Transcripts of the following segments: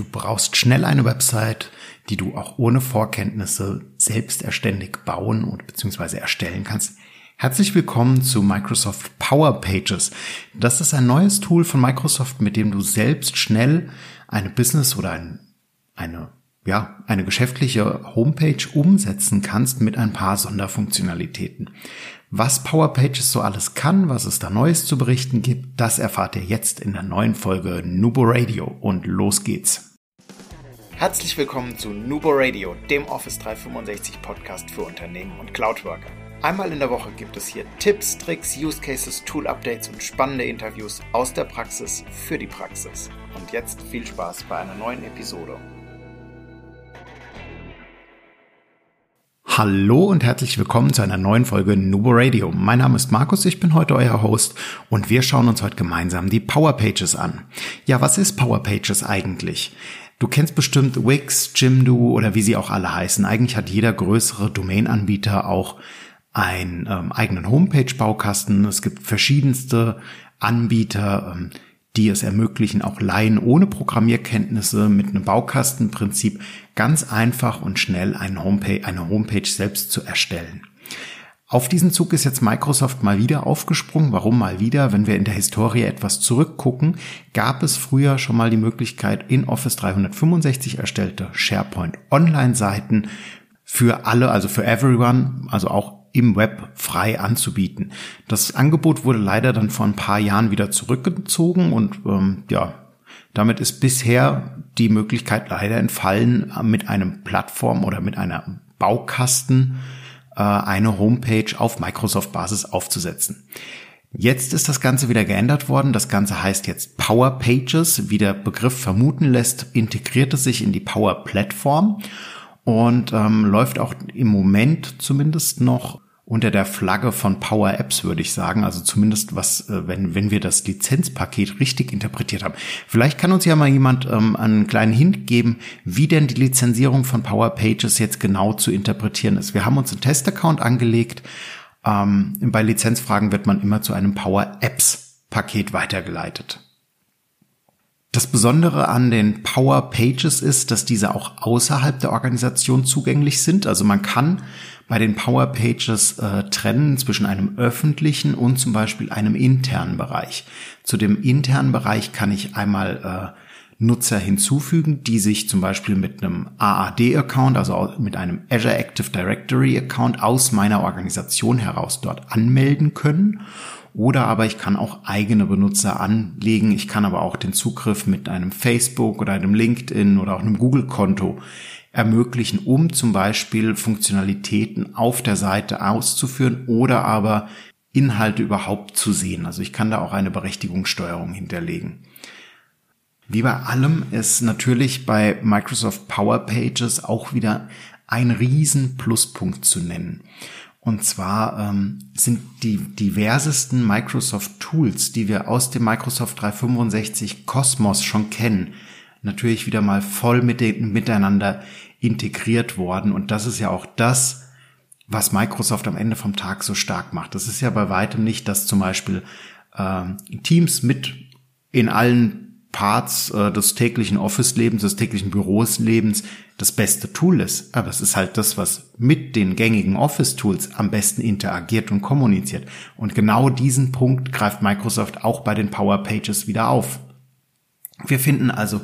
Du brauchst schnell eine Website, die du auch ohne Vorkenntnisse selbstständig bauen und beziehungsweise erstellen kannst. Herzlich willkommen zu Microsoft Power Pages. Das ist ein neues Tool von Microsoft, mit dem du selbst schnell eine Business oder ein, eine ja, eine geschäftliche Homepage umsetzen kannst mit ein paar Sonderfunktionalitäten. Was Power Pages so alles kann, was es da Neues zu berichten gibt, das erfahrt ihr jetzt in der neuen Folge Nubo Radio und los geht's. Herzlich willkommen zu Nubo Radio, dem Office 365 Podcast für Unternehmen und Cloudworker. Einmal in der Woche gibt es hier Tipps, Tricks, Use Cases, Tool Updates und spannende Interviews aus der Praxis für die Praxis. Und jetzt viel Spaß bei einer neuen Episode. Hallo und herzlich willkommen zu einer neuen Folge Nubo Radio. Mein Name ist Markus, ich bin heute euer Host und wir schauen uns heute gemeinsam die Power Pages an. Ja, was ist Power Pages eigentlich? Du kennst bestimmt Wix, Jimdo oder wie sie auch alle heißen. Eigentlich hat jeder größere Domain-Anbieter auch einen ähm, eigenen Homepage-Baukasten. Es gibt verschiedenste Anbieter. Ähm, die es ermöglichen, auch Laien ohne Programmierkenntnisse mit einem Baukastenprinzip ganz einfach und schnell eine Homepage, eine Homepage selbst zu erstellen. Auf diesen Zug ist jetzt Microsoft mal wieder aufgesprungen. Warum mal wieder? Wenn wir in der Historie etwas zurückgucken, gab es früher schon mal die Möglichkeit, in Office 365 erstellte SharePoint Online-Seiten für alle, also für everyone, also auch im Web frei anzubieten. Das Angebot wurde leider dann vor ein paar Jahren wieder zurückgezogen und ähm, ja, damit ist bisher die Möglichkeit leider entfallen, mit einem Plattform oder mit einer Baukasten äh, eine Homepage auf Microsoft-Basis aufzusetzen. Jetzt ist das Ganze wieder geändert worden. Das Ganze heißt jetzt Power Pages. Wie der Begriff vermuten lässt, integriert es sich in die Power Plattform und ähm, läuft auch im Moment zumindest noch unter der Flagge von Power Apps, würde ich sagen. Also zumindest was, äh, wenn, wenn wir das Lizenzpaket richtig interpretiert haben. Vielleicht kann uns ja mal jemand ähm, einen kleinen Hint geben, wie denn die Lizenzierung von Power Pages jetzt genau zu interpretieren ist. Wir haben uns einen Testaccount angelegt. Ähm, bei Lizenzfragen wird man immer zu einem Power Apps Paket weitergeleitet. Das Besondere an den Power Pages ist, dass diese auch außerhalb der Organisation zugänglich sind. Also man kann bei den Power Pages äh, trennen zwischen einem öffentlichen und zum Beispiel einem internen Bereich. Zu dem internen Bereich kann ich einmal äh, Nutzer hinzufügen, die sich zum Beispiel mit einem AAD-Account, also mit einem Azure Active Directory-Account aus meiner Organisation heraus dort anmelden können oder aber ich kann auch eigene Benutzer anlegen. Ich kann aber auch den Zugriff mit einem Facebook oder einem LinkedIn oder auch einem Google-Konto ermöglichen, um zum Beispiel Funktionalitäten auf der Seite auszuführen oder aber Inhalte überhaupt zu sehen. Also ich kann da auch eine Berechtigungssteuerung hinterlegen. Wie bei allem ist natürlich bei Microsoft Power Pages auch wieder ein riesen Pluspunkt zu nennen. Und zwar ähm, sind die diversesten Microsoft Tools, die wir aus dem Microsoft 365 Cosmos schon kennen, natürlich wieder mal voll mit den, miteinander integriert worden. Und das ist ja auch das, was Microsoft am Ende vom Tag so stark macht. Das ist ja bei weitem nicht, dass zum Beispiel äh, Teams mit in allen Parts äh, des täglichen Office-Lebens, des täglichen Büros-Lebens das beste Tool ist. Aber es ist halt das, was mit den gängigen Office-Tools am besten interagiert und kommuniziert. Und genau diesen Punkt greift Microsoft auch bei den Power Pages wieder auf. Wir finden also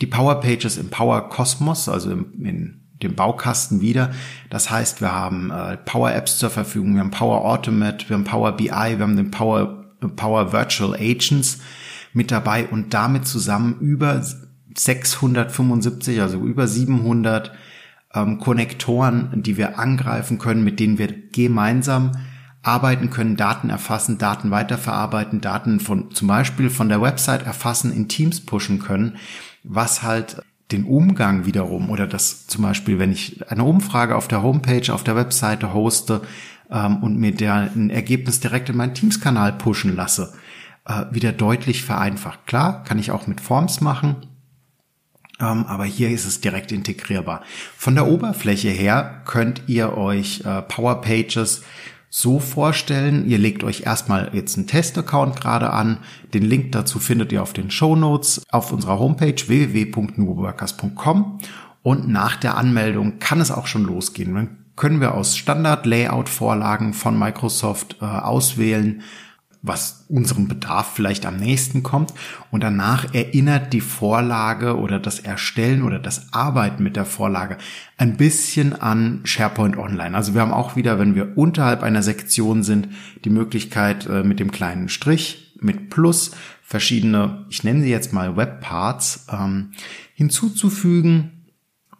die Power Pages im Power Cosmos, also im, in dem Baukasten wieder. Das heißt, wir haben äh, Power Apps zur Verfügung, wir haben Power Automate, wir haben Power BI, wir haben den Power, Power Virtual Agents mit dabei und damit zusammen über 675, also über 700 ähm, Konnektoren, die wir angreifen können, mit denen wir gemeinsam arbeiten können, Daten erfassen, Daten weiterverarbeiten, Daten von zum Beispiel von der Website erfassen, in Teams pushen können, was halt den Umgang wiederum oder das zum Beispiel, wenn ich eine Umfrage auf der Homepage, auf der Webseite hoste ähm, und mir der ein Ergebnis direkt in meinen Teams-Kanal pushen lasse, äh, wieder deutlich vereinfacht. Klar, kann ich auch mit Forms machen, ähm, aber hier ist es direkt integrierbar. Von der Oberfläche her könnt ihr euch äh, Power Pages so vorstellen. Ihr legt euch erstmal jetzt einen Testaccount gerade an. Den Link dazu findet ihr auf den Show Notes auf unserer Homepage www.nuworkers.com und nach der Anmeldung kann es auch schon losgehen. Dann können wir aus Standard-Layout-Vorlagen von Microsoft äh, auswählen, was unserem Bedarf vielleicht am nächsten kommt. Und danach erinnert die Vorlage oder das Erstellen oder das Arbeiten mit der Vorlage ein bisschen an SharePoint Online. Also wir haben auch wieder, wenn wir unterhalb einer Sektion sind, die Möglichkeit äh, mit dem kleinen Strich, mit Plus, verschiedene, ich nenne sie jetzt mal Webparts, ähm, hinzuzufügen.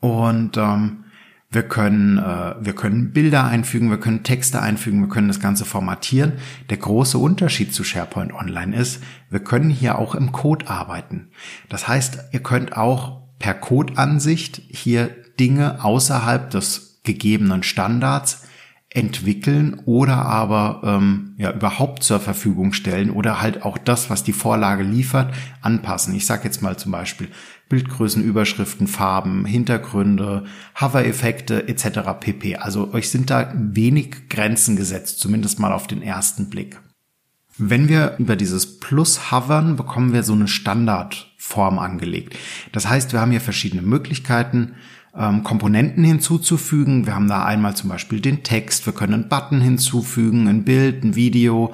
Und ähm, wir können, äh, wir können Bilder einfügen, wir können Texte einfügen, wir können das Ganze formatieren. Der große Unterschied zu SharePoint Online ist, wir können hier auch im Code arbeiten. Das heißt, ihr könnt auch per Codeansicht hier Dinge außerhalb des gegebenen Standards entwickeln oder aber ähm, ja überhaupt zur Verfügung stellen oder halt auch das, was die Vorlage liefert, anpassen. Ich sage jetzt mal zum Beispiel Bildgrößen, Überschriften, Farben, Hintergründe, Hover-Effekte etc. pp. Also euch sind da wenig Grenzen gesetzt, zumindest mal auf den ersten Blick. Wenn wir über dieses Plus hovern, bekommen wir so eine Standardform angelegt. Das heißt, wir haben hier verschiedene Möglichkeiten, ähm, Komponenten hinzuzufügen. Wir haben da einmal zum Beispiel den Text, wir können einen Button hinzufügen, ein Bild, ein Video,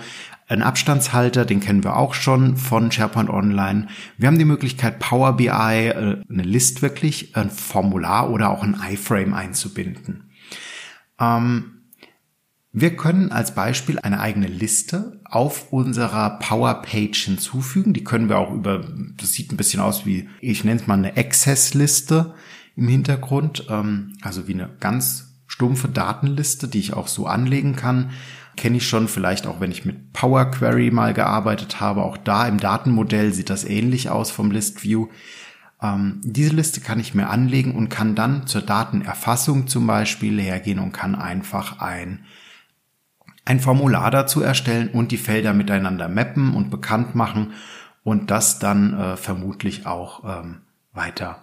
ein Abstandshalter, den kennen wir auch schon von SharePoint Online. Wir haben die Möglichkeit, Power BI, äh, eine List wirklich, ein Formular oder auch ein iFrame einzubinden. Ähm, wir können als Beispiel eine eigene Liste auf unserer Power Page hinzufügen. Die können wir auch über, das sieht ein bisschen aus wie, ich nenne es mal eine Access-Liste im Hintergrund, ähm, also wie eine ganz stumpfe Datenliste, die ich auch so anlegen kann. Kenne ich schon, vielleicht auch wenn ich mit Power Query mal gearbeitet habe. Auch da im Datenmodell sieht das ähnlich aus vom List View. Ähm, diese Liste kann ich mir anlegen und kann dann zur Datenerfassung zum Beispiel hergehen und kann einfach ein ein Formular dazu erstellen und die Felder miteinander mappen und bekannt machen und das dann äh, vermutlich auch ähm, weiter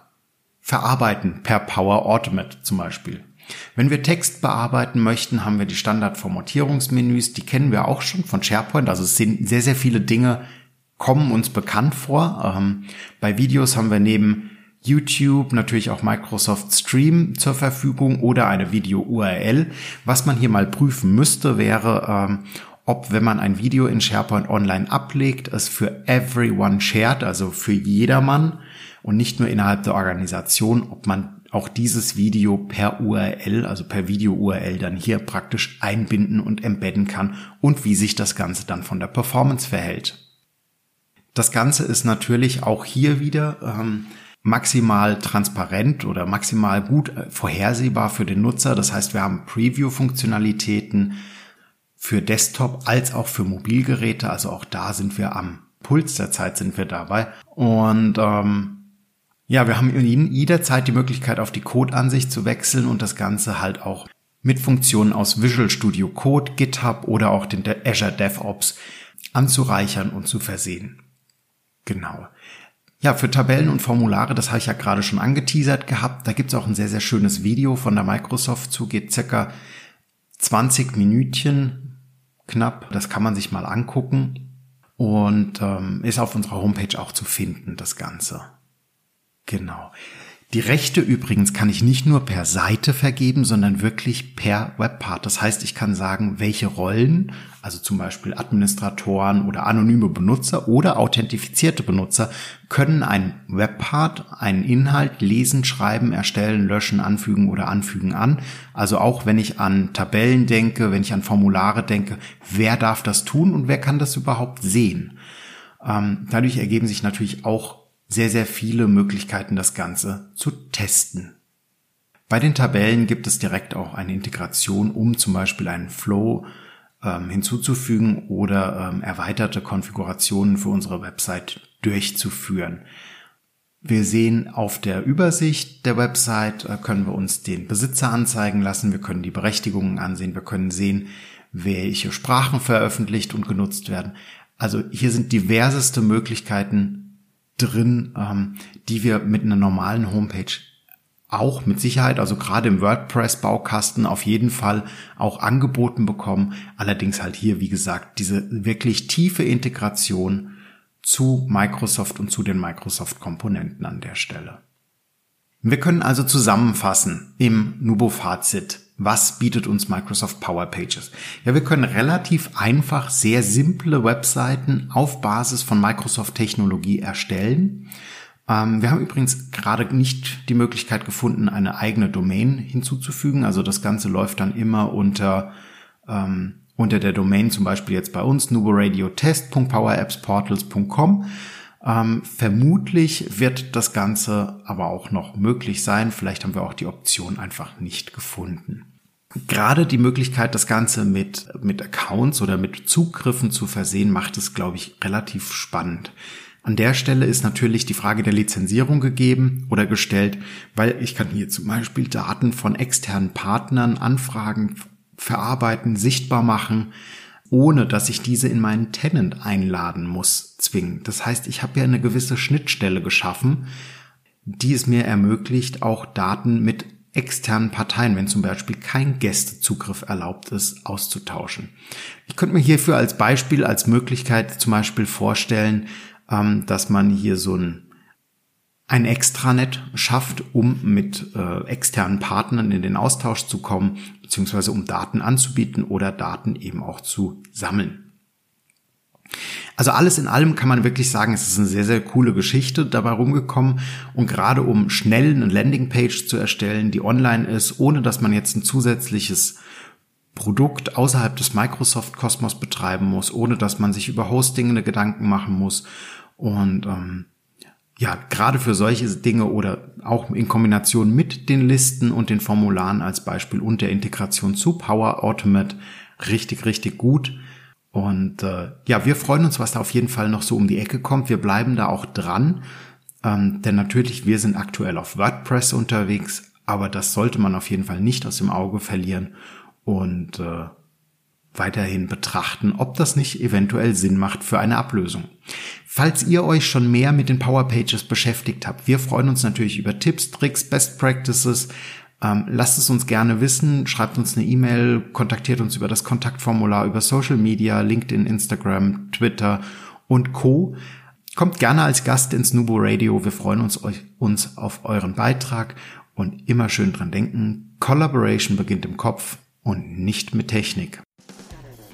verarbeiten per Power Automate zum Beispiel. Wenn wir Text bearbeiten möchten, haben wir die Standardformatierungsmenüs, die kennen wir auch schon von SharePoint. Also es sind sehr, sehr viele Dinge kommen uns bekannt vor. Ähm, bei Videos haben wir neben YouTube natürlich auch Microsoft Stream zur Verfügung oder eine Video-URL. Was man hier mal prüfen müsste, wäre, ähm, ob wenn man ein Video in SharePoint Online ablegt, es für everyone shared, also für jedermann und nicht nur innerhalb der Organisation, ob man auch dieses Video per URL, also per Video-URL dann hier praktisch einbinden und embedden kann und wie sich das Ganze dann von der Performance verhält. Das Ganze ist natürlich auch hier wieder ähm, maximal transparent oder maximal gut äh, vorhersehbar für den Nutzer. Das heißt, wir haben Preview-Funktionalitäten für Desktop als auch für Mobilgeräte. Also auch da sind wir am Puls der Zeit sind wir dabei. Und ähm, ja, wir haben jederzeit die Möglichkeit, auf die Code-Ansicht zu wechseln und das Ganze halt auch mit Funktionen aus Visual Studio Code, GitHub oder auch den Azure DevOps anzureichern und zu versehen. Genau. Ja, für Tabellen und Formulare, das habe ich ja gerade schon angeteasert gehabt, da gibt's auch ein sehr, sehr schönes Video von der Microsoft zu, geht circa 20 Minütchen knapp. Das kann man sich mal angucken und ähm, ist auf unserer Homepage auch zu finden, das Ganze. Genau. Die Rechte übrigens kann ich nicht nur per Seite vergeben, sondern wirklich per Webpart. Das heißt, ich kann sagen, welche Rollen, also zum Beispiel Administratoren oder anonyme Benutzer oder authentifizierte Benutzer, können einen Webpart, einen Inhalt lesen, schreiben, erstellen, löschen, anfügen oder anfügen an. Also auch wenn ich an Tabellen denke, wenn ich an Formulare denke, wer darf das tun und wer kann das überhaupt sehen? Ähm, dadurch ergeben sich natürlich auch sehr, sehr viele Möglichkeiten, das Ganze zu testen. Bei den Tabellen gibt es direkt auch eine Integration, um zum Beispiel einen Flow ähm, hinzuzufügen oder ähm, erweiterte Konfigurationen für unsere Website durchzuführen. Wir sehen auf der Übersicht der Website, äh, können wir uns den Besitzer anzeigen lassen, wir können die Berechtigungen ansehen, wir können sehen, welche Sprachen veröffentlicht und genutzt werden. Also hier sind diverseste Möglichkeiten drin, ähm, die wir mit einer normalen Homepage auch mit Sicherheit, also gerade im WordPress-Baukasten auf jeden Fall auch angeboten bekommen. Allerdings halt hier, wie gesagt, diese wirklich tiefe Integration zu Microsoft und zu den Microsoft-Komponenten an der Stelle. Wir können also zusammenfassen im Nubo-Fazit. Was bietet uns Microsoft Power Pages? Ja, wir können relativ einfach sehr simple Webseiten auf Basis von Microsoft Technologie erstellen. Ähm, wir haben übrigens gerade nicht die Möglichkeit gefunden, eine eigene Domain hinzuzufügen. Also das Ganze läuft dann immer unter, ähm, unter der Domain, zum Beispiel jetzt bei uns, nuboradiotest.powerappsportals.com. Ähm, vermutlich wird das Ganze aber auch noch möglich sein. Vielleicht haben wir auch die Option einfach nicht gefunden. Gerade die Möglichkeit, das Ganze mit, mit Accounts oder mit Zugriffen zu versehen, macht es, glaube ich, relativ spannend. An der Stelle ist natürlich die Frage der Lizenzierung gegeben oder gestellt, weil ich kann hier zum Beispiel Daten von externen Partnern anfragen, verarbeiten, sichtbar machen, ohne dass ich diese in meinen Tenant einladen muss, zwingen. Das heißt, ich habe ja eine gewisse Schnittstelle geschaffen, die es mir ermöglicht, auch Daten mit externen Parteien, wenn zum Beispiel kein Gästezugriff erlaubt ist, auszutauschen. Ich könnte mir hierfür als Beispiel, als Möglichkeit zum Beispiel vorstellen, ähm, dass man hier so ein ein Extranet schafft, um mit äh, externen Partnern in den Austausch zu kommen, beziehungsweise um Daten anzubieten oder Daten eben auch zu sammeln. Also alles in allem kann man wirklich sagen, es ist eine sehr, sehr coole Geschichte dabei rumgekommen und gerade um schnell eine Landingpage zu erstellen, die online ist, ohne dass man jetzt ein zusätzliches Produkt außerhalb des Microsoft-Kosmos betreiben muss, ohne dass man sich über Hosting eine Gedanken machen muss und ähm, ja, gerade für solche Dinge oder auch in Kombination mit den Listen und den Formularen als Beispiel und der Integration zu Power Automate richtig, richtig gut. Und äh, ja, wir freuen uns, was da auf jeden Fall noch so um die Ecke kommt. Wir bleiben da auch dran, ähm, denn natürlich, wir sind aktuell auf WordPress unterwegs, aber das sollte man auf jeden Fall nicht aus dem Auge verlieren. Und äh, weiterhin betrachten, ob das nicht eventuell Sinn macht für eine Ablösung. Falls ihr euch schon mehr mit den Power Pages beschäftigt habt, wir freuen uns natürlich über Tipps, Tricks, Best Practices. Ähm, lasst es uns gerne wissen, schreibt uns eine E-Mail, kontaktiert uns über das Kontaktformular, über Social Media, LinkedIn, Instagram, Twitter und Co. Kommt gerne als Gast ins Nubo Radio. Wir freuen uns, euch, uns auf euren Beitrag und immer schön dran denken. Collaboration beginnt im Kopf und nicht mit Technik.